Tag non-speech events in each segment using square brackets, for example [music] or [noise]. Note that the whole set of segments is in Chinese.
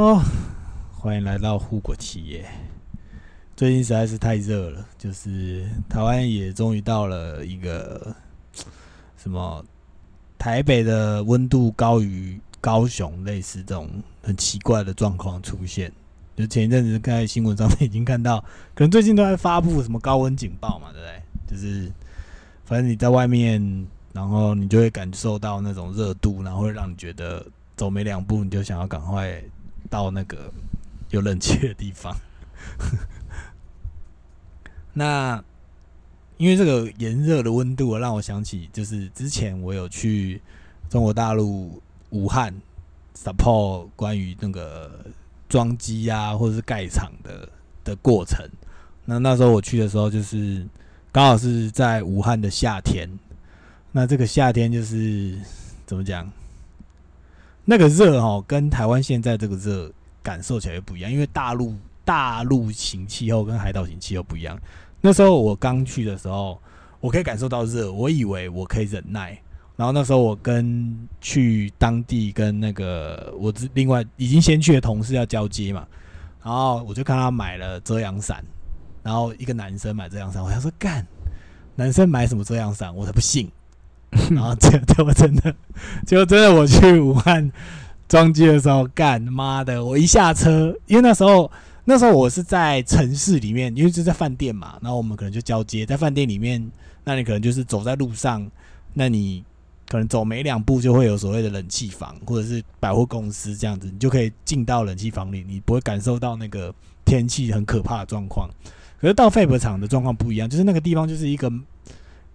哦，欢迎来到护国企业。最近实在是太热了，就是台湾也终于到了一个什么台北的温度高于高雄，类似这种很奇怪的状况出现。就前一阵子在新闻上面已经看到，可能最近都在发布什么高温警报嘛，对不对？就是反正你在外面，然后你就会感受到那种热度，然后会让你觉得走没两步你就想要赶快到那个有冷气的地方。[laughs] 那因为这个炎热的温度，让我想起就是之前我有去中国大陆武汉 support 关于那个装机啊，或者是盖厂的的过程。那那时候我去的时候，就是刚好是在武汉的夏天。那这个夏天就是怎么讲？那个热哦，跟台湾现在这个热感受起来不一样，因为大陆。大陆型气候跟海岛型气候不一样。那时候我刚去的时候，我可以感受到热，我以为我可以忍耐。然后那时候我跟去当地跟那个我另外已经先去的同事要交接嘛，然后我就看他买了遮阳伞，然后一个男生买遮阳伞，我想说干，男生买什么遮阳伞，我才不信。[laughs] 然后结果真的，结果真的我去武汉装机的时候，干妈的，我一下车，因为那时候。那时候我是在城市里面，因为是在饭店嘛，然后我们可能就交接在饭店里面。那你可能就是走在路上，那你可能走没两步就会有所谓的冷气房或者是百货公司这样子，你就可以进到冷气房里，你不会感受到那个天气很可怕的状况。可是到废品厂的状况不一样，就是那个地方就是一个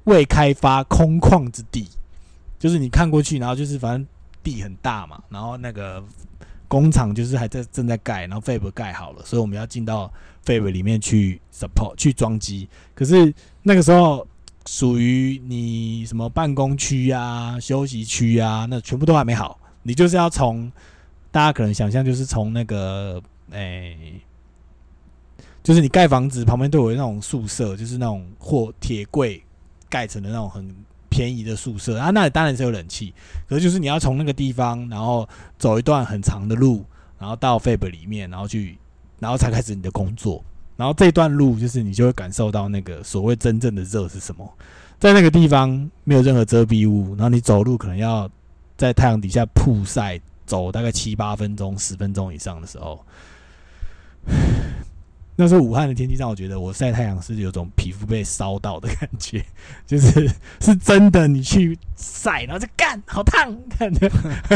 未开发空旷之地，就是你看过去，然后就是反正地很大嘛，然后那个。工厂就是还在正在盖，然后 Fab 盖好了，所以我们要进到 Fab 里面去 support 去装机。可是那个时候属于你什么办公区啊、休息区啊，那全部都还没好。你就是要从大家可能想象，就是从那个诶，就是你盖房子旁边都有那种宿舍，就是那种或铁柜盖成的那种很。便宜的宿舍啊，那里当然是有冷气，可是就是你要从那个地方，然后走一段很长的路，然后到 Fab 里面，然后去，然后才开始你的工作。然后这段路就是你就会感受到那个所谓真正的热是什么，在那个地方没有任何遮蔽物，然后你走路可能要在太阳底下曝晒，走大概七八分钟、十分钟以上的时候。那时候武汉的天气让我觉得我晒太阳是有种皮肤被烧到的感觉，[laughs] 就是是真的。你去晒，然后就干，好烫，感觉。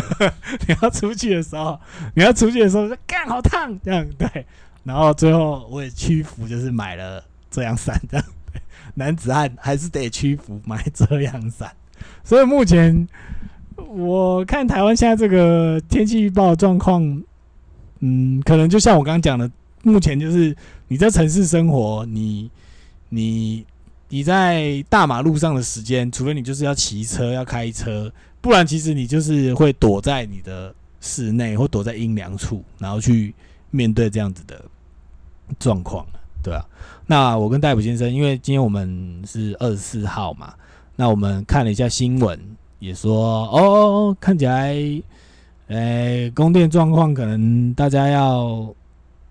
[laughs] 你要出去的时候，你要出去的时候就干，好烫，这样对。然后最后我也屈服，就是买了遮阳伞，这样。[laughs] 男子汉还是得屈服，买遮阳伞。所以目前我看台湾现在这个天气预报状况，嗯，可能就像我刚刚讲的。目前就是你在城市生活，你你你在大马路上的时间，除非你就是要骑车要开车，不然其实你就是会躲在你的室内或躲在阴凉处，然后去面对这样子的状况，对啊。那我跟戴普先生，因为今天我们是二十四号嘛，那我们看了一下新闻，也说哦，看起来，诶，供电状况可能大家要。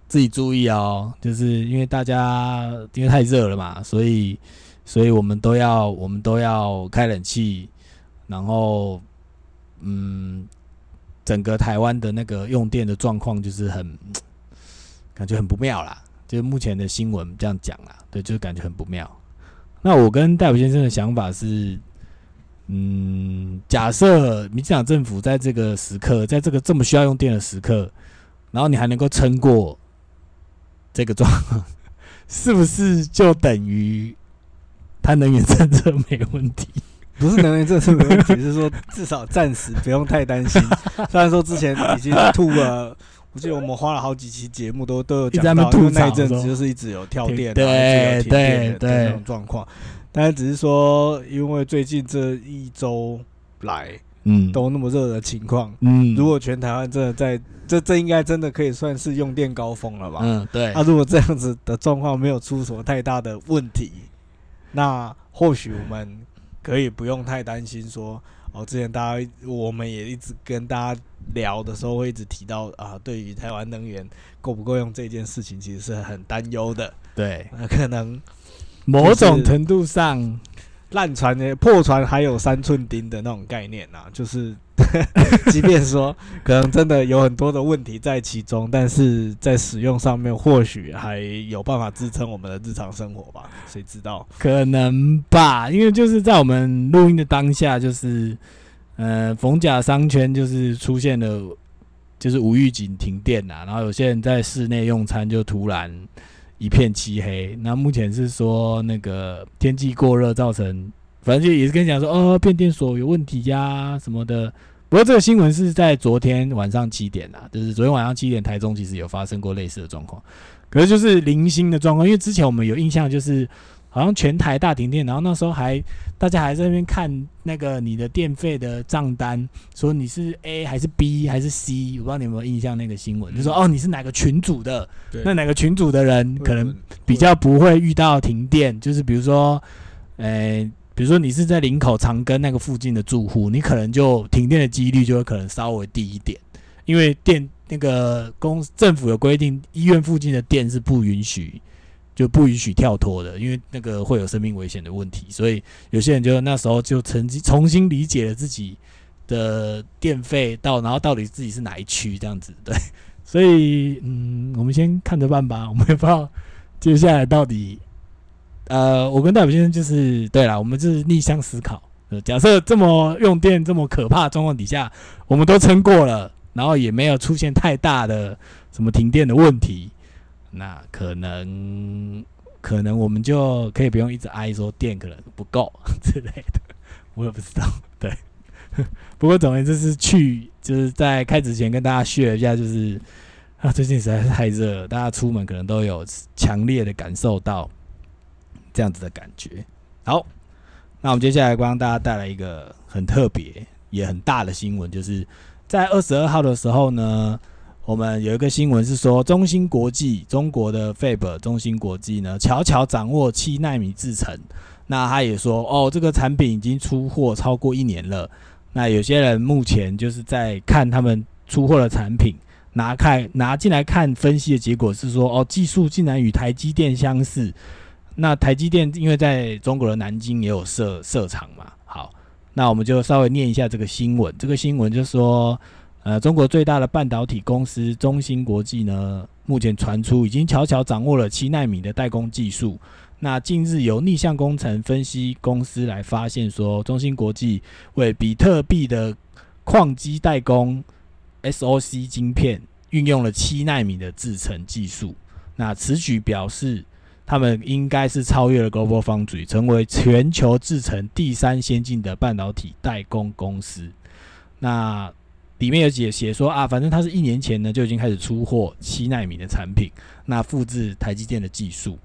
自己注意哦，就是因为大家因为太热了嘛，所以所以我们都要我们都要开冷气，然后嗯，整个台湾的那个用电的状况就是很感觉很不妙啦。就目前的新闻这样讲啦，对，就是感觉很不妙。那我跟戴普先生的想法是，嗯，假设民进党政府在这个时刻，在这个这么需要用电的时刻，然后你还能够撑过。这个状况是不是就等于他能源政策没问题？不是能源政策没问题，是说至少暂时不用太担心。[laughs] 虽然说之前已经吐了，我记得我们花了好几期节目都都有讲到，因为那一阵子就是一直有跳电，对对对那种状况。但是只是说，因为最近这一周来。嗯，都那么热的情况，嗯，如果全台湾真的在这，这应该真的可以算是用电高峰了吧？嗯，对。那如果这样子的状况没有出什么太大的问题，那或许我们可以不用太担心说，哦，之前大家我们也一直跟大家聊的时候，会一直提到啊，对于台湾能源够不够用这件事情，其实是很担忧的。对，那可能某种程度上。烂船呢破船还有三寸钉的那种概念呐，就是 [laughs] 即便说可能真的有很多的问题在其中，但是在使用上面或许还有办法支撑我们的日常生活吧？谁知道？可能吧，因为就是在我们录音的当下，就是呃，逢甲商圈就是出现了，就是无预警停电呐，然后有些人在室内用餐就突然。一片漆黑。那目前是说那个天气过热造成，反正就也是跟你讲说，哦，变电所有问题呀什么的。不过这个新闻是在昨天晚上七点啊，就是昨天晚上七点，台中其实有发生过类似的状况，可是就是零星的状况，因为之前我们有印象就是。好像全台大停电，然后那时候还大家还在那边看那个你的电费的账单，说你是 A 还是 B 还是 C，我不知道你有没有印象那个新闻，就说哦你是哪个群组的，那哪个群组的人可能比较不会遇到停电，就是比如说，呃，比如说你是在林口长庚那个附近的住户，你可能就停电的几率就会可能稍微低一点，因为电那个公政府有规定，医院附近的电是不允许。就不允许跳脱的，因为那个会有生命危险的问题，所以有些人就那时候就曾经重新理解了自己的电费到，然后到底自己是哪一区这样子，对，所以嗯，我们先看着办吧，我们也不知道接下来到底，呃，我跟戴普先生就是对了，我们就是逆向思考，假设这么用电这么可怕状况底下，我们都撑过了，然后也没有出现太大的什么停电的问题。那可能，可能我们就可以不用一直哀说电可能不够之类的，我也不知道。对，[laughs] 不过总而言之是去，就是在开之前跟大家学一下，就是啊，最近实在是太热，大家出门可能都有强烈的感受到这样子的感觉。好，那我们接下来帮大家带来一个很特别也很大的新闻，就是在二十二号的时候呢。我们有一个新闻是说，中芯国际中国的 Fab 中芯国际呢，悄悄掌握七纳米制程。那他也说，哦，这个产品已经出货超过一年了。那有些人目前就是在看他们出货的产品，拿看拿进来看分析的结果是说，哦，技术竟然与台积电相似。那台积电因为在中国的南京也有设设厂嘛。好，那我们就稍微念一下这个新闻。这个新闻就说。呃，中国最大的半导体公司中芯国际呢，目前传出已经悄悄掌握了七纳米的代工技术。那近日由逆向工程分析公司来发现说，中芯国际为比特币的矿机代工 SOC 晶片运用了七纳米的制程技术。那此举表示，他们应该是超越了 Global Foundry，成为全球制程第三先进的半导体代工公司。那里面有写写说啊，反正他是一年前呢就已经开始出货七纳米的产品，那复制台积电的技术。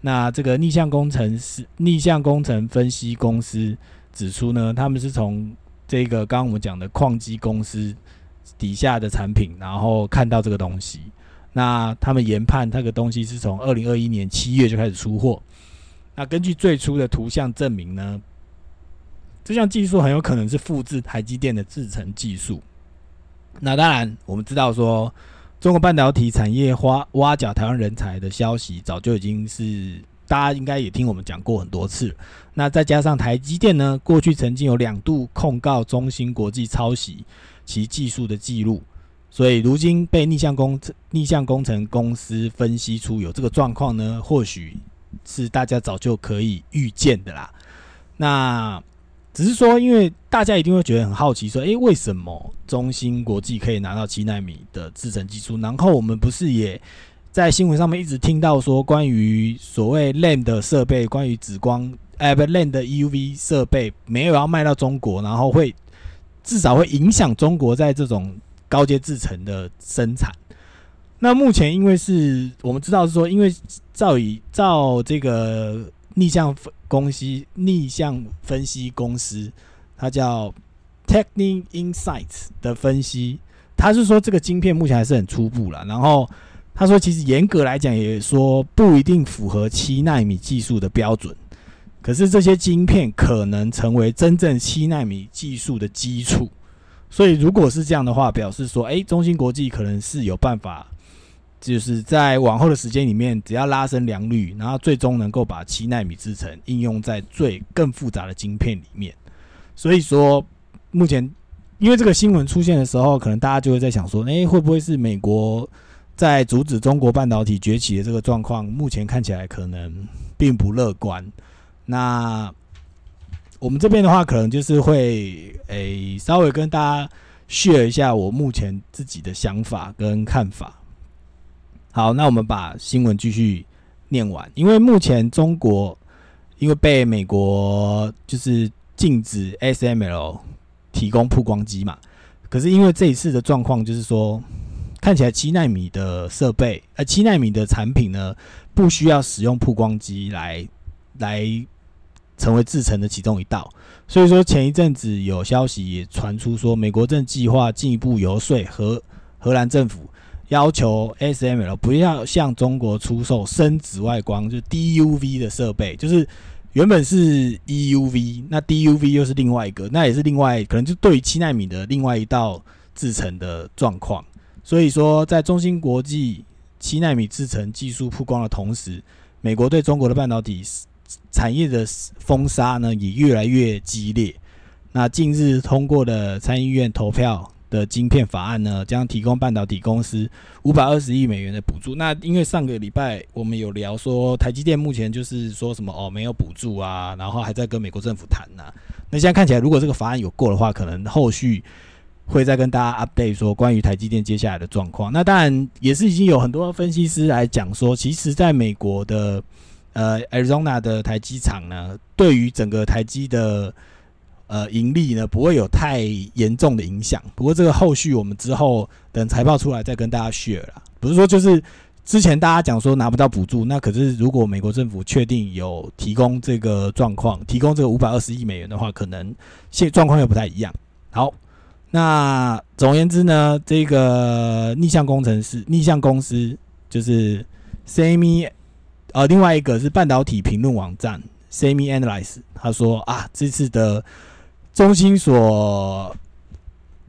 那这个逆向工程师、逆向工程分析公司指出呢，他们是从这个刚刚我们讲的矿机公司底下的产品，然后看到这个东西。那他们研判这个东西是从二零二一年七月就开始出货。那根据最初的图像证明呢，这项技术很有可能是复制台积电的制程技术。那当然，我们知道说，中国半导体产业挖挖角台湾人才的消息，早就已经是大家应该也听我们讲过很多次。那再加上台积电呢，过去曾经有两度控告中芯国际抄袭其技术的记录，所以如今被逆向工程逆向工程公司分析出有这个状况呢，或许是大家早就可以预见的啦。那。只是说，因为大家一定会觉得很好奇，说，诶，为什么中芯国际可以拿到七纳米的制程技术？然后我们不是也在新闻上面一直听到说，关于所谓 LAN 的设备，关于紫光，哎，不，LAN 的 EUV 设备没有要卖到中国，然后会至少会影响中国在这种高阶制程的生产。那目前因为是我们知道是说，因为照以照这个。逆向分公司，逆向分析公司，它叫 Technic Insights 的分析，他是说这个晶片目前还是很初步了。然后他说，其实严格来讲，也说不一定符合七纳米技术的标准。可是这些晶片可能成为真正七纳米技术的基础。所以如果是这样的话，表示说，哎，中芯国际可能是有办法，就是在往后的时间里面，只要拉升良率，然后最终能够把七纳米制程应用在最更复杂的晶片里面。所以说，目前因为这个新闻出现的时候，可能大家就会在想说，哎，会不会是美国？在阻止中国半导体崛起的这个状况，目前看起来可能并不乐观。那我们这边的话，可能就是会诶稍微跟大家 share 一下我目前自己的想法跟看法。好，那我们把新闻继续念完。因为目前中国因为被美国就是禁止 SML 提供曝光机嘛，可是因为这一次的状况就是说。看起来七纳米的设备，呃，七纳米的产品呢，不需要使用曝光机来来成为制成的其中一道。所以说，前一阵子有消息也传出说，美国正计划进一步游说荷荷兰政府，要求 SML 不要向中国出售深紫外光，就 DUV 的设备，就是原本是 EUV，那 DUV 又是另外一个，那也是另外可能就对于七纳米的另外一道制成的状况。所以说，在中芯国际七纳米制程技术曝光的同时，美国对中国的半导体产业的封杀呢也越来越激烈。那近日通过的参议院投票的晶片法案呢，将提供半导体公司五百二十亿美元的补助。那因为上个礼拜我们有聊说，台积电目前就是说什么哦没有补助啊，然后还在跟美国政府谈呐。那现在看起来，如果这个法案有过的话，可能后续。会再跟大家 update 说关于台积电接下来的状况。那当然也是已经有很多分析师来讲说，其实在美国的呃 Arizona 的台积厂呢，对于整个台积的呃盈利呢，不会有太严重的影响。不过这个后续我们之后等财报出来再跟大家 share 啦。不是说就是之前大家讲说拿不到补助，那可是如果美国政府确定有提供这个状况，提供这个五百二十亿美元的话，可能现状况又不太一样。好。那总而言之呢，这个逆向工程师、逆向公司就是 Semi，呃，另外一个是半导体评论网站 Semi Analyze，他说啊，这次的中芯所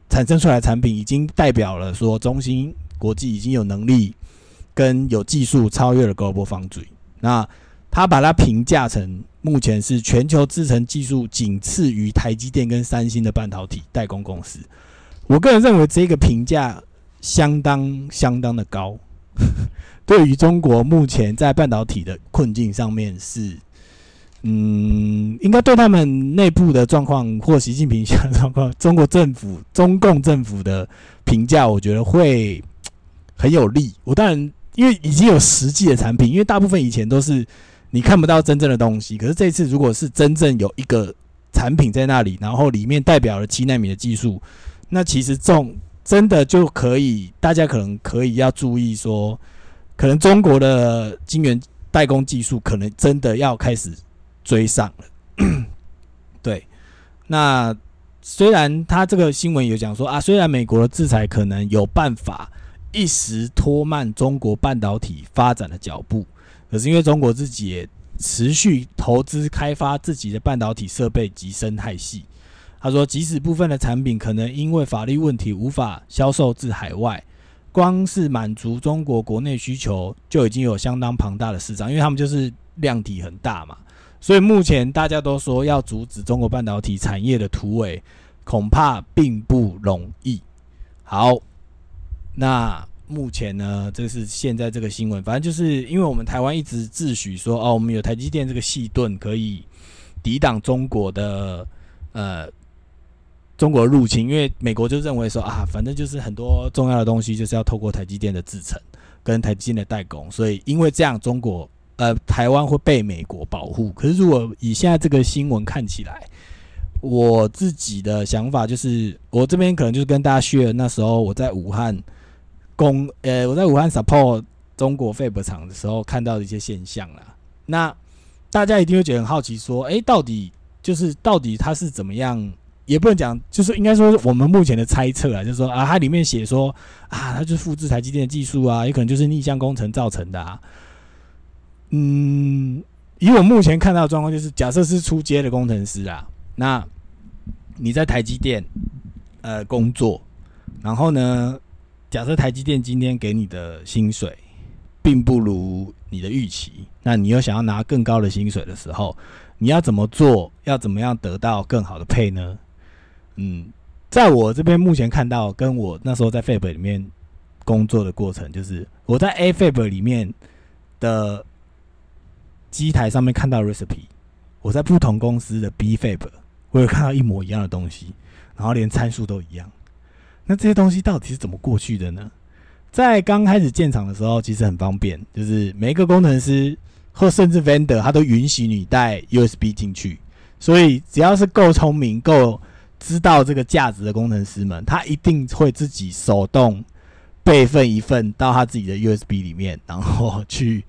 产生出来的产品，已经代表了说中芯国际已经有能力跟有技术超越了 Global Foundry。那他把它评价成。目前是全球制程技术仅次于台积电跟三星的半导体代工公司。我个人认为这个评价相当相当的高，[laughs] 对于中国目前在半导体的困境上面是，嗯，应该对他们内部的状况或习近平下的状况，中国政府、中共政府的评价，我觉得会很有利。我当然因为已经有实际的产品，因为大部分以前都是。你看不到真正的东西，可是这次如果是真正有一个产品在那里，然后里面代表了七纳米的技术，那其实这种真的就可以，大家可能可以要注意说，可能中国的晶圆代工技术可能真的要开始追上了。[clears throat] 对，那虽然他这个新闻有讲说啊，虽然美国的制裁可能有办法一时拖慢中国半导体发展的脚步。可是因为中国自己也持续投资开发自己的半导体设备及生态系，他说，即使部分的产品可能因为法律问题无法销售至海外，光是满足中国国内需求就已经有相当庞大的市场，因为他们就是量体很大嘛。所以目前大家都说要阻止中国半导体产业的突围，恐怕并不容易。好，那。目前呢，这是现在这个新闻，反正就是因为我们台湾一直自诩说，哦，我们有台积电这个细盾可以抵挡中国的呃中国入侵，因为美国就认为说啊，反正就是很多重要的东西就是要透过台积电的制程跟台积电的代工，所以因为这样，中国呃台湾会被美国保护。可是如果以现在这个新闻看起来，我自己的想法就是，我这边可能就是跟大家 share 那时候我在武汉。工呃，我在武汉 support 中国废 b 厂的时候看到的一些现象啦。那大家一定会觉得很好奇，说，哎，到底就是到底它是怎么样？也不能讲，就是应该说我们目前的猜测啊，就是说啊，它里面写说啊，它就是复制台积电的技术啊，也可能就是逆向工程造成的啊。嗯，以我目前看到的状况，就是假设是出街的工程师啊，那你在台积电呃工作，然后呢，假设台积电今天给你的薪水并不如你的预期，那你又想要拿更高的薪水的时候，你要怎么做？要怎么样得到更好的配呢？嗯，在我这边目前看到，跟我那时候在 Fab 里面工作的过程，就是我在 A Fab 里面的机台上面看到 recipe，我在不同公司的 B Fab，我有看到一模一样的东西，然后连参数都一样。那这些东西到底是怎么过去的呢？在刚开始建厂的时候，其实很方便，就是每一个工程师或甚至 vendor，他都允许你带 USB 进去，所以只要是够聪明、够知道这个价值的工程师们，他一定会自己手动备份一份到他自己的 USB 里面，然后去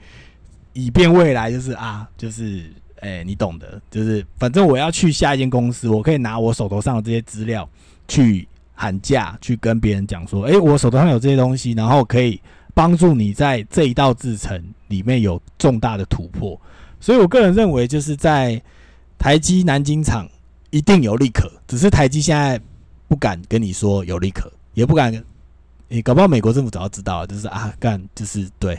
以便未来就是啊，就是哎，你懂的，就是反正我要去下一间公司，我可以拿我手头上的这些资料去喊价，去跟别人讲说，哎，我手头上有这些东西，然后可以帮助你在这一道制程里面有重大的突破。所以我个人认为，就是在台积南京厂。一定有利可，只是台积现在不敢跟你说有利可，也不敢。你搞不好美国政府早就知道，就是啊，干就是对，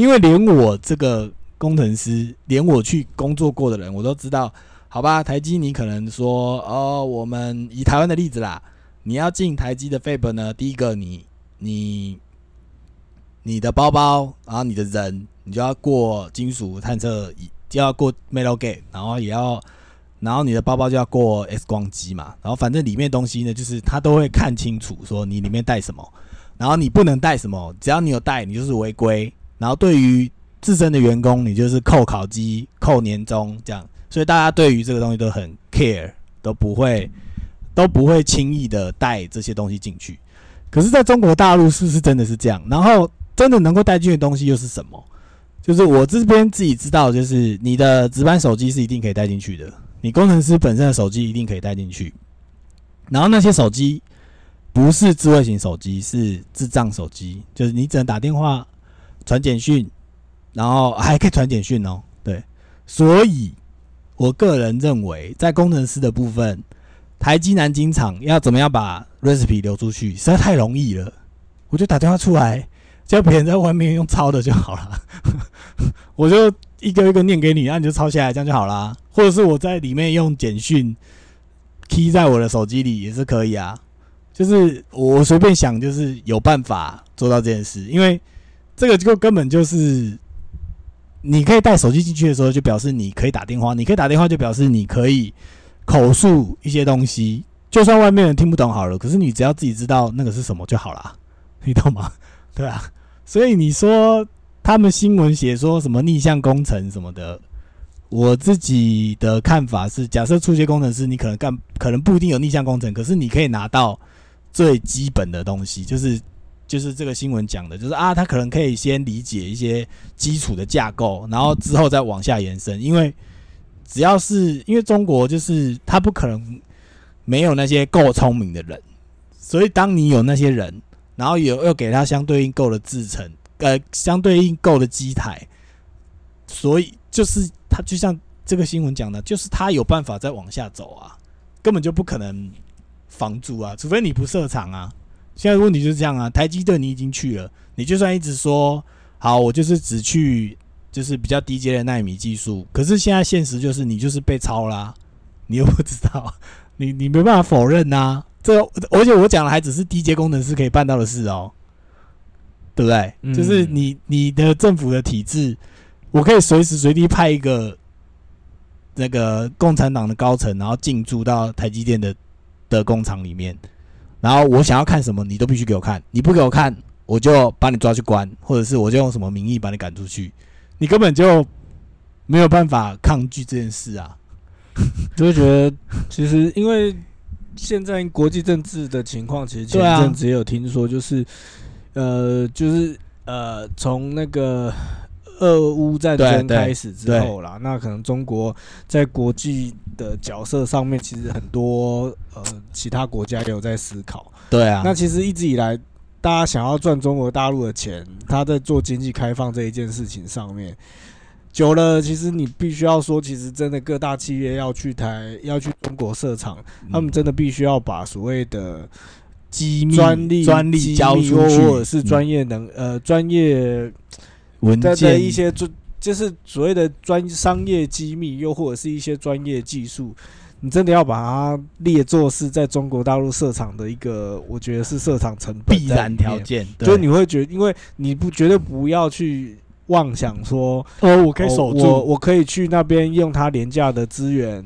因为连我这个工程师，连我去工作过的人，我都知道。好吧，台积，你可能说哦，我们以台湾的例子啦，你要进台积的 Fab 呢，第一个你你你的包包，然后你的人，你就要过金属探测，就要过 Metal Gate，然后也要。然后你的包包就要过 X 光机嘛，然后反正里面东西呢，就是他都会看清楚，说你里面带什么，然后你不能带什么，只要你有带，你就是违规。然后对于自身的员工，你就是扣考绩、扣年终这样。所以大家对于这个东西都很 care，都不会都不会轻易的带这些东西进去。可是在中国大陆是不是真的是这样？然后真的能够带进去的东西又是什么？就是我这边自己知道，就是你的值班手机是一定可以带进去的。你工程师本身的手机一定可以带进去，然后那些手机不是智慧型手机，是智障手机，就是你只能打电话、传简讯，然后还可以传简讯哦。对，所以我个人认为，在工程师的部分，台积南京厂要怎么样把 recipe 流出去，实在太容易了。我就打电话出来，叫别人在外面用抄的就好了，[laughs] 我就。一个一个念给你，然后你就抄下来，这样就好啦。或者是我在里面用简讯 key 在我的手机里也是可以啊。就是我随便想，就是有办法做到这件事。因为这个就根本就是你可以带手机进去的时候，就表示你可以打电话。你可以打电话，就表示你可以口述一些东西。就算外面人听不懂好了，可是你只要自己知道那个是什么就好了，[laughs] 你懂吗？对啊。所以你说。他们新闻写说什么逆向工程什么的，我自己的看法是，假设初阶工程师，你可能干，可能不一定有逆向工程，可是你可以拿到最基本的东西，就是就是这个新闻讲的，就是啊，他可能可以先理解一些基础的架构，然后之后再往下延伸，因为只要是因为中国就是他不可能没有那些够聪明的人，所以当你有那些人，然后有又给他相对应够的制程。呃，相对应够的机台，所以就是他就像这个新闻讲的，就是他有办法再往下走啊，根本就不可能防住啊，除非你不设厂啊。现在问题就是这样啊，台积电你已经去了，你就算一直说好，我就是只去就是比较低阶的纳米技术，可是现在现实就是你就是被抄啦，[laughs] 你又不知道，[laughs] 你你没办法否认呐。这而且我讲的还只是低阶工程师可以办到的事哦。对不对？就是你你的政府的体制，我可以随时随地派一个那个共产党的高层，然后进驻到台积电的的工厂里面，然后我想要看什么，你都必须给我看，你不给我看，我就把你抓去关，或者是我就用什么名义把你赶出去，你根本就没有办法抗拒这件事啊！[laughs] 就会觉得，其实因为现在国际政治的情况，其实前阵子也有听说，就是。呃，就是呃，从那个俄乌战争开始之后啦，那可能中国在国际的角色上面，其实很多呃其他国家也有在思考。对啊，那其实一直以来，大家想要赚中国大陆的钱，他在做经济开放这一件事情上面，久了，其实你必须要说，其实真的各大企业要去台要去中国设厂，他们真的必须要把所谓的机密专利专利交出去，或者是专业能呃专业文件的一些专，就是所谓的专商业机密，又或者是一些专业技术。你真的要把它列作是在中国大陆设厂的一个，我觉得是设厂成本必然条件，就是你会觉得，因为你不绝对不要去妄想说，哦，我可以守住，我我可以去那边用它廉价的资源，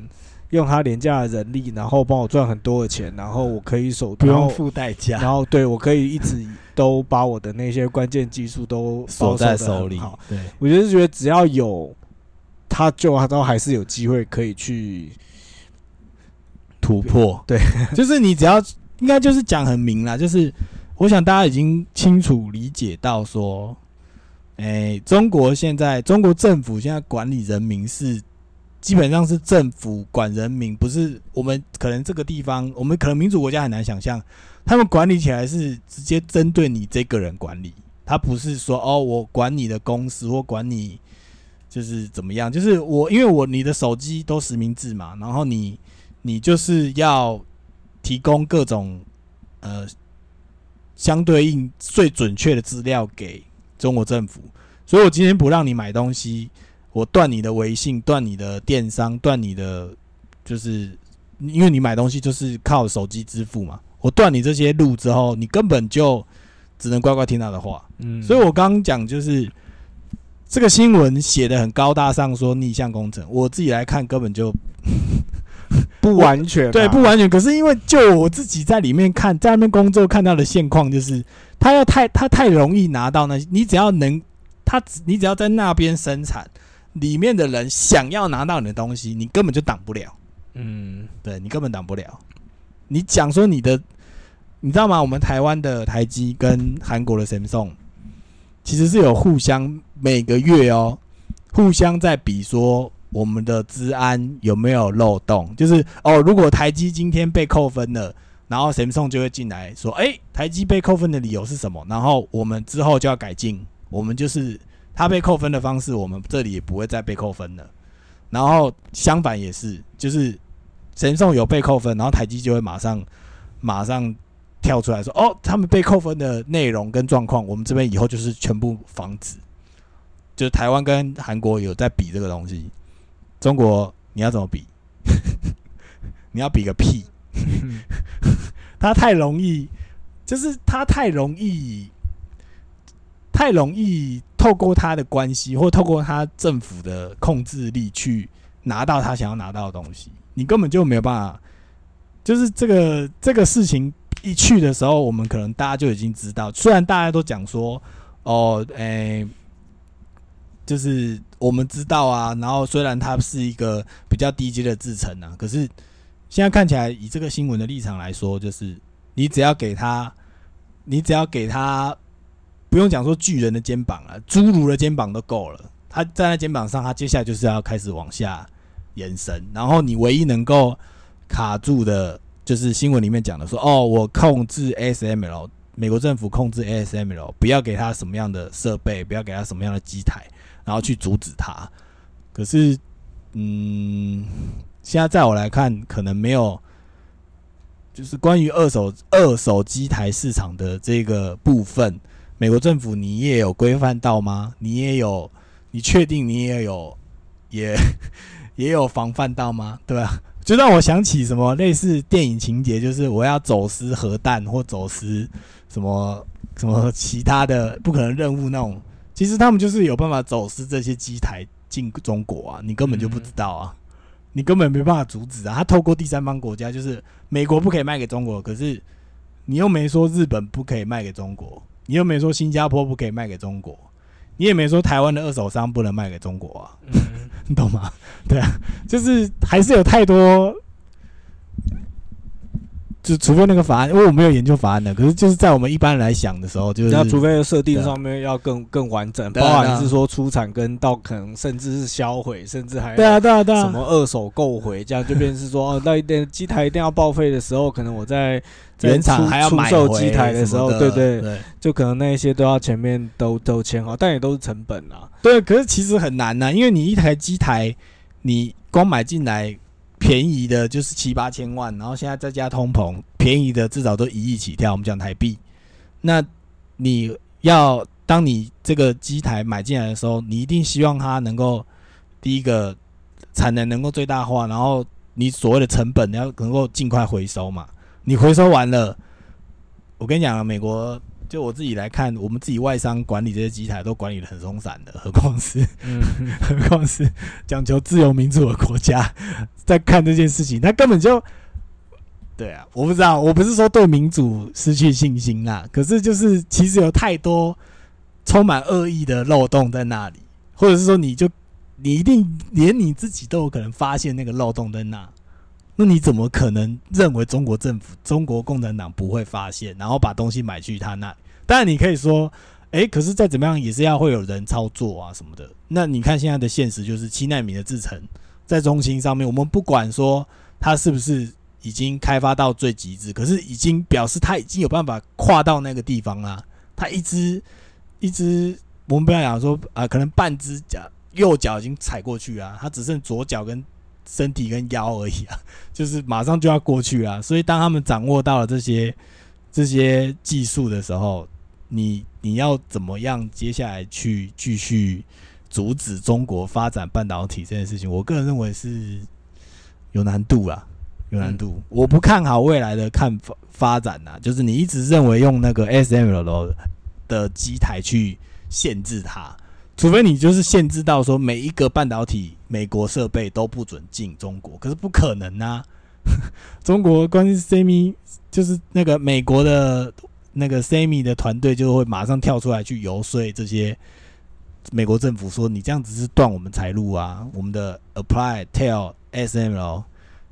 用他廉价的人力，然后帮我赚很多的钱，然后我可以手，不用付代价，然后对我可以一直都把我的那些关键技术都 [laughs] 锁在手里。好对，我就是觉得只要有，他就他都还是有机会可以去。突破对，[laughs] 就是你只要应该就是讲很明了，就是我想大家已经清楚理解到说，哎，中国现在中国政府现在管理人民是基本上是政府管人民，不是我们可能这个地方我们可能民主国家很难想象，他们管理起来是直接针对你这个人管理，他不是说哦我管你的公司或管你就是怎么样，就是我因为我你的手机都实名制嘛，然后你。你就是要提供各种呃相对应最准确的资料给中国政府，所以我今天不让你买东西，我断你的微信，断你的电商，断你的就是因为你买东西就是靠手机支付嘛，我断你这些路之后，你根本就只能乖乖听他的话。嗯，所以我刚刚讲就是这个新闻写的很高大上，说逆向工程，我自己来看根本就。[laughs] 不完全对，不完全。可是因为就我自己在里面看，在那边工作看到的现况，就是他要太他太容易拿到那，你只要能他，你只要在那边生产，里面的人想要拿到你的东西，你根本就挡不了。嗯，对你根本挡不了。你讲说你的，你知道吗？我们台湾的台积跟韩国的 Samsung 其实是有互相每个月哦，互相在比说。我们的治安有没有漏洞？就是哦，如果台积今天被扣分了，然后 Samsung 就会进来说：“哎，台积被扣分的理由是什么？”然后我们之后就要改进。我们就是他被扣分的方式，我们这里也不会再被扣分了。然后相反也是，就是神送有被扣分，然后台积就会马上马上跳出来说：“哦，他们被扣分的内容跟状况，我们这边以后就是全部防止。”就是台湾跟韩国有在比这个东西。中国，你要怎么比？[laughs] 你要比个屁！[laughs] 他太容易，就是他太容易，太容易透过他的关系，或透过他政府的控制力去拿到他想要拿到的东西。你根本就没有办法。就是这个这个事情一去的时候，我们可能大家就已经知道。虽然大家都讲说，哦，诶。就是我们知道啊，然后虽然它是一个比较低阶的制程啊，可是现在看起来，以这个新闻的立场来说，就是你只要给他，你只要给他，不用讲说巨人的肩膀啊，侏儒的肩膀都够了。他站在肩膀上，他接下来就是要开始往下延伸。然后你唯一能够卡住的，就是新闻里面讲的说，哦，我控制 SML，美国政府控制 SML，不要给他什么样的设备，不要给他什么样的机台。然后去阻止他，可是，嗯，现在在我来看，可能没有，就是关于二手二手机台市场的这个部分，美国政府你也有规范到吗？你也有，你确定你也有，也也有防范到吗？对吧？就让我想起什么类似电影情节，就是我要走私核弹或走私什么什么其他的不可能任务那种。其实他们就是有办法走私这些机台进中国啊，你根本就不知道啊，你根本没办法阻止啊。他透过第三方国家，就是美国不可以卖给中国，可是你又没说日本不可以卖给中国，你又没说新加坡不可以卖给中国，你也没说台湾的二手商不能卖给中国啊，[laughs] 你懂吗？对啊，就是还是有太多就除非那个法案，因为我没有研究法案的，可是就是在我们一般人来想的时候，就是那除非设定上面要更更完整，包含是说出产跟到可能甚至是销毁，甚至还对啊对啊对啊，什么二手购回，这样就变成是说哦，那一定机台一定要报废的时候，可能我在 [laughs] 原厂还要出售机台的时候，对对对，就可能那一些都要前面都都签好，但也都是成本啊。对，可是其实很难呐，因为你一台机台，你光买进来。便宜的就是七八千万，然后现在再加通膨，便宜的至少都一亿起跳。我们讲台币，那你要当你这个机台买进来的时候，你一定希望它能够第一个产能能够最大化，然后你所谓的成本要能够尽快回收嘛。你回收完了，我跟你讲啊，美国。就我自己来看，我们自己外商管理这些机台都管理的很松散的，何况是，[laughs] 何况是讲求自由民主的国家，在看这件事情，他根本就，对啊，我不知道，我不是说对民主失去信心啦，可是就是其实有太多充满恶意的漏洞在那里，或者是说你就你一定连你自己都有可能发现那个漏洞在那。那你怎么可能认为中国政府、中国共产党不会发现，然后把东西买去他那里？当然，你可以说，哎，可是再怎么样也是要会有人操作啊什么的。那你看现在的现实就是七纳米的制程在中心上面，我们不管说它是不是已经开发到最极致，可是已经表示它已经有办法跨到那个地方啦。它一只一只，我们不要讲说啊，可能半只脚右脚已经踩过去啊，它只剩左脚跟。身体跟腰而已啊，[laughs] 就是马上就要过去啊。所以当他们掌握到了这些这些技术的时候，你你要怎么样接下来去继续阻止中国发展半导体这件事情？我个人认为是有难度啊，有难度。我不看好未来的看发发展呐，就是你一直认为用那个 S M L 的机台去限制它。除非你就是限制到说每一个半导体美国设备都不准进中国，可是不可能啊！[laughs] 中国关于 semi 就是那个美国的那个 semi 的团队就会马上跳出来去游说这些美国政府说你这样子是断我们财路啊，我们的 apply tell SML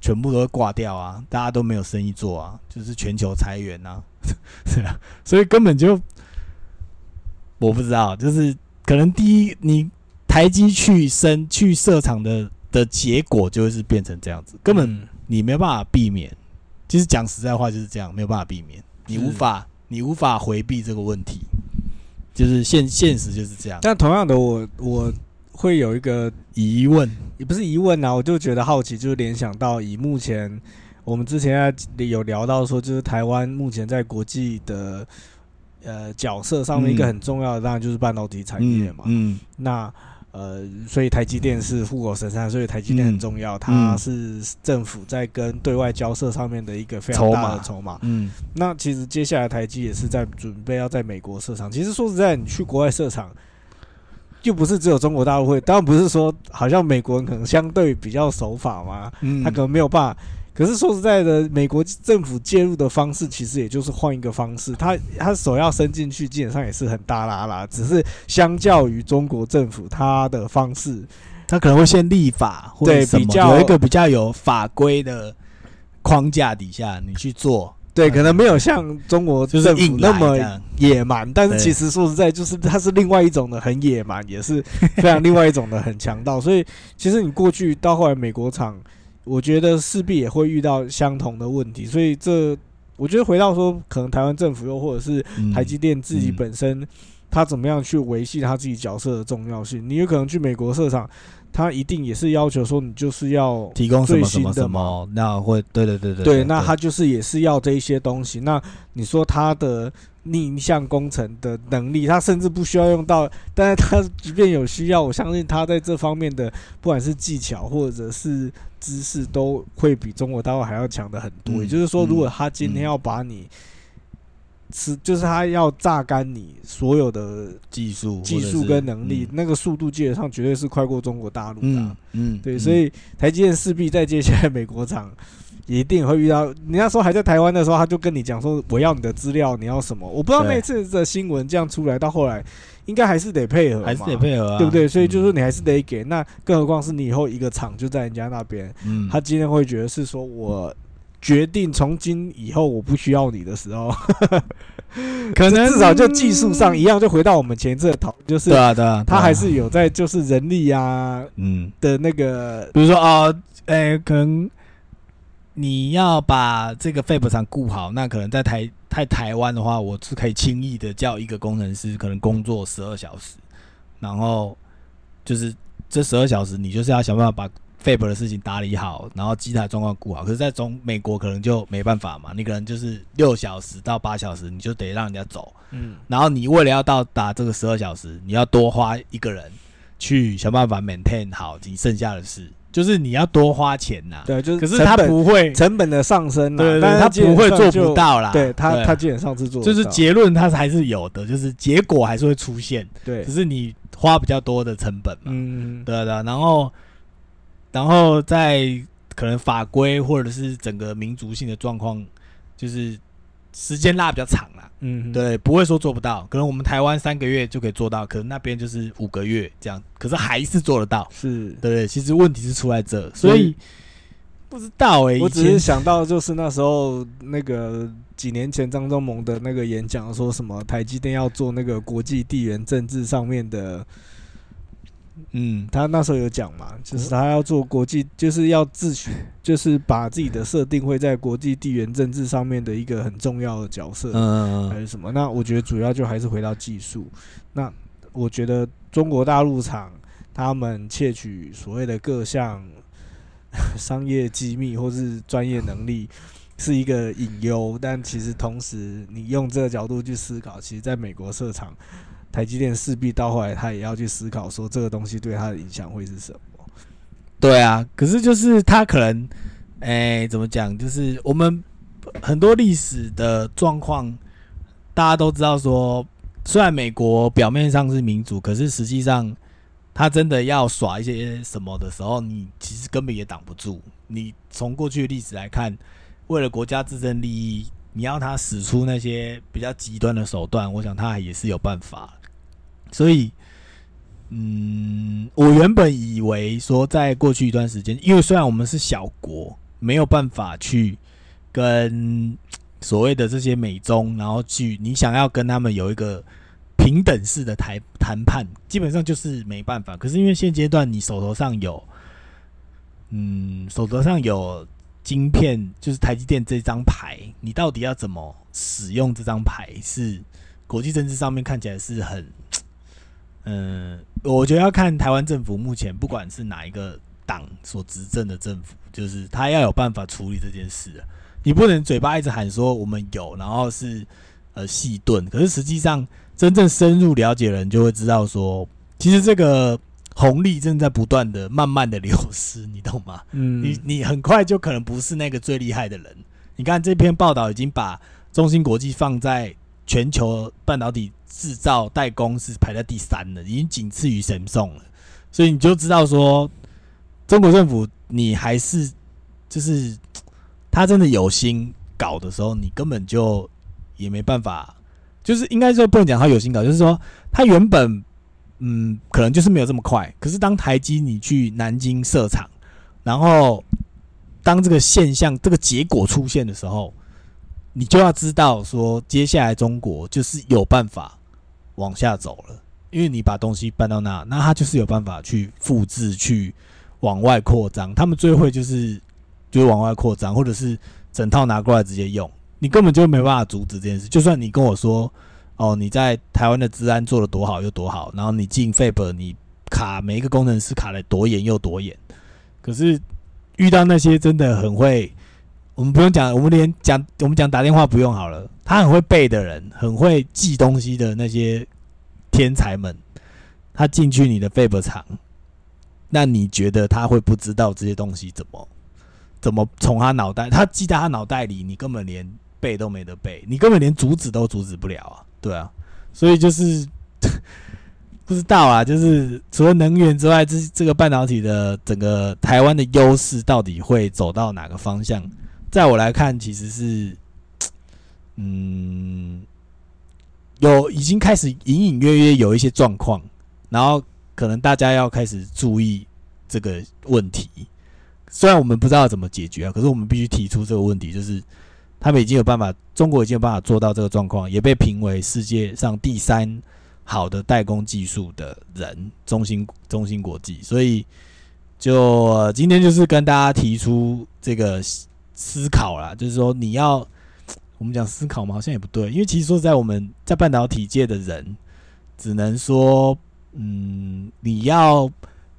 全部都会挂掉啊，大家都没有生意做啊，就是全球裁员呐，[laughs] 是啊，所以根本就我不知道，就是。可能第一，你台积去升去设厂的的结果，就会是变成这样子，根本你没有办法避免。其实讲实在话就是这样，没有办法避免，你无法你无法回避这个问题，就是现现实就是这样。但同样的，我我会有一个疑问，也不是疑问啊，我就觉得好奇，就是联想到以目前我们之前有聊到说，就是台湾目前在国际的。呃，角色上面一个很重要的当然就是半导体产业嘛。嗯，那呃，所以台积电是护国神山，所以台积电很重要，它是政府在跟对外交涉上面的一个非常大的筹码。嗯，那其实接下来台积也是在准备要在美国设厂。其实说实在，你去国外设厂，就不是只有中国大陆会，当然不是说好像美国人可能相对比较守法嘛，他可能没有办法。可是说实在的，美国政府介入的方式其实也就是换一个方式，他他手要伸进去，基本上也是很大啦啦。只是相较于中国政府，他的方式，他可能会先立法，或者，比较有一个比较有法规的框架底下你去做，对，可能没有像中国政府那么野蛮，但是其实说实在，就是它是另外一种的很野蛮，也是非常另外一种的很强盗。所以其实你过去到后来美国厂。我觉得势必也会遇到相同的问题，所以这我觉得回到说，可能台湾政府又或者是台积电自己本身，他怎么样去维系他自己角色的重要性？你有可能去美国设厂，他一定也是要求说你就是要提供什么什么什么，那会对对对对对，那他就是也是要这一些东西。那你说他的逆向工程的能力，他甚至不需要用到，但是他即便有需要，我相信他在这方面的不管是技巧或者是。知识都会比中国大陆还要强的很多，也就是说，如果他今天要把你吃，就是他要榨干你所有的技术、技术跟能力，那个速度基本上绝对是快过中国大陆的。嗯，对，所以台积电势必在接下来美国厂一定会遇到。你那时候还在台湾的时候，他就跟你讲说：“我要你的资料，你要什么？”我不知道那次的新闻这样出来到后来。应该还是得配合，还是得配合，啊对不对？所以就是你还是得给。那更何况是你以后一个厂就在人家那边，嗯，他今天会觉得是说我决定从今以后我不需要你的时候，[laughs] 可能至少就技术上一样，就回到我们前一次的讨，就是对啊对啊，他还是有在就是人力啊，嗯的那个，比如说啊，诶，可能你要把这个肺部厂顾好，那可能在台在台湾的话，我是可以轻易的叫一个工程师可能工作十二小时，然后就是这十二小时你就是要想办法把。费伯的事情打理好，然后机台状况顾好。可是，在中美国可能就没办法嘛，你可能就是六小时到八小时，你就得让人家走。嗯，然后你为了要到达这个十二小时，你要多花一个人去想办法 maintain 好你剩下的事，就是你要多花钱呐。对，就是可是他不会成本的上升，对，但他不会做不到啦。对他，他基本上是做，就是结论他还是有的，就是结果还是会出现。对，只是你花比较多的成本嘛。嗯，对的，然后。然后在可能法规或者是整个民族性的状况，就是时间拉比较长了，嗯，对，不会说做不到，可能我们台湾三个月就可以做到，可能那边就是五个月这样，可是还是做得到，是。对，其实问题是出在这，所以不知道哎，我只是想到就是那时候那个几年前张忠谋的那个演讲，说什么台积电要做那个国际地缘政治上面的。嗯，他那时候有讲嘛，就是他要做国际，就是要自诩，就是把自己的设定会在国际地缘政治上面的一个很重要的角色，嗯，还是什么？那我觉得主要就还是回到技术。那我觉得中国大陆厂他们窃取所谓的各项 [laughs] 商业机密或是专业能力是一个隐忧，但其实同时你用这个角度去思考，其实在美国设厂。台积电势必到后来，他也要去思考说这个东西对他的影响会是什么。对啊，可是就是他可能，哎，怎么讲？就是我们很多历史的状况，大家都知道说，虽然美国表面上是民主，可是实际上他真的要耍一些什么的时候，你其实根本也挡不住。你从过去的历史来看，为了国家自身利益，你要他使出那些比较极端的手段，我想他也是有办法。所以，嗯，我原本以为说，在过去一段时间，因为虽然我们是小国，没有办法去跟所谓的这些美中，然后去你想要跟他们有一个平等式的谈谈判，基本上就是没办法。可是因为现阶段你手头上有，嗯，手头上有晶片，就是台积电这张牌，你到底要怎么使用这张牌？是国际政治上面看起来是很。嗯，我觉得要看台湾政府目前不管是哪一个党所执政的政府，就是他要有办法处理这件事。你不能嘴巴一直喊说我们有，然后是呃细盾，可是实际上真正深入了解的人就会知道说，其实这个红利正在不断的、慢慢的流失，你懂吗？嗯，你你很快就可能不是那个最厉害的人。你看这篇报道已经把中芯国际放在全球半导体。制造代工是排在第三的，已经仅次于神送了，所以你就知道说，中国政府你还是就是他真的有心搞的时候，你根本就也没办法，就是应该说不能讲他有心搞，就是说他原本嗯可能就是没有这么快，可是当台积你去南京设厂，然后当这个现象这个结果出现的时候，你就要知道说接下来中国就是有办法。往下走了，因为你把东西搬到那，那他就是有办法去复制、去往外扩张。他们最会就是就是往外扩张，或者是整套拿过来直接用，你根本就没办法阻止这件事。就算你跟我说，哦，你在台湾的治安做的多好又多好，然后你进 Fab 你卡每一个工程师卡的多严又多严，可是遇到那些真的很会，我们不用讲，我们连讲我们讲打电话不用好了。他很会背的人，很会记东西的那些天才们，他进去你的 Fab 厂，那你觉得他会不知道这些东西怎么怎么从他脑袋，他记在他脑袋里，你根本连背都没得背，你根本连阻止都阻止不了啊，对啊，所以就是 [laughs] 不知道啊，就是除了能源之外，这这个半导体的整个台湾的优势到底会走到哪个方向？在我来看，其实是。嗯，有已经开始隐隐约约有一些状况，然后可能大家要开始注意这个问题。虽然我们不知道怎么解决啊，可是我们必须提出这个问题，就是他们已经有办法，中国已经有办法做到这个状况，也被评为世界上第三好的代工技术的人，中芯中芯国际。所以，就今天就是跟大家提出这个思考啦，就是说你要我们讲思考嘛，好像也不对，因为其实说在我们在半导体界的人，只能说，嗯，你要。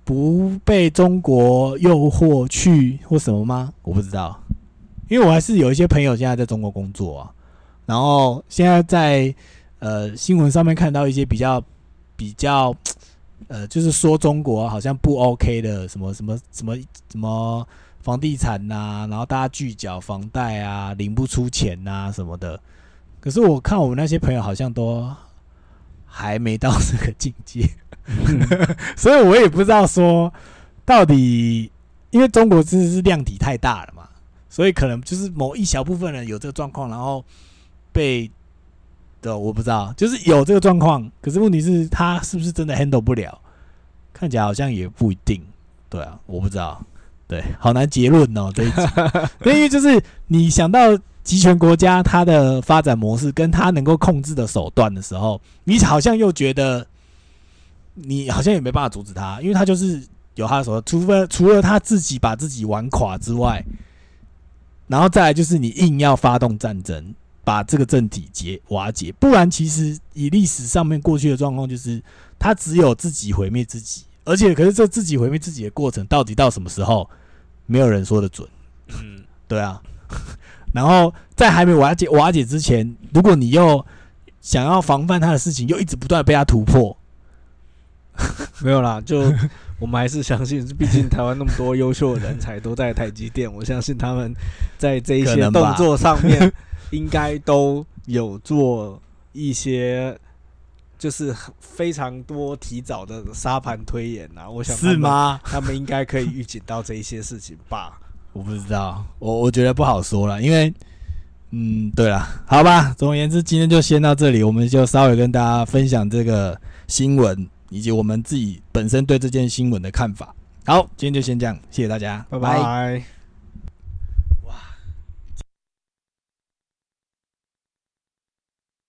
不被中国诱惑去或什么吗？我不知道，因为我还是有一些朋友现在在中国工作啊。然后现在在呃新闻上面看到一些比较比较呃，就是说中国好像不 OK 的什么什么什么什么房地产呐，然后大家拒缴房贷啊，领不出钱呐什么的。可是我看我们那些朋友好像都还没到这个境界。[laughs] 所以，我也不知道说到底，因为中国真的是量体太大了嘛，所以可能就是某一小部分人有这个状况，然后被的我不知道，就是有这个状况，可是问题是他是不是真的 handle 不了？看起来好像也不一定。对啊，我不知道，对，好难结论哦这一集，因为就是你想到集权国家它的发展模式跟它能够控制的手段的时候，你好像又觉得。你好像也没办法阻止他，因为他就是有他的手，除非除了他自己把自己玩垮之外，然后再来就是你硬要发动战争，把这个政体解瓦解，不然其实以历史上面过去的状况，就是他只有自己毁灭自己，而且可是这自己毁灭自己的过程，到底到什么时候，没有人说的准。嗯，对啊。[laughs] 然后在还没瓦解瓦解之前，如果你又想要防范他的事情，又一直不断被他突破。[laughs] 没有啦，就 [laughs] 我们还是相信，毕竟台湾那么多优秀的人才都在台积电，我相信他们在这一些动作上面，应该都有做一些，就是非常多提早的沙盘推演啊。我想是吗？他们应该可以预警到这一些事情吧？[laughs] 我不知道，我我觉得不好说了，因为，嗯，对了，好吧，总而言之，今天就先到这里，我们就稍微跟大家分享这个新闻。以及我们自己本身对这件新闻的看法。好，今天就先这样，谢谢大家，拜拜。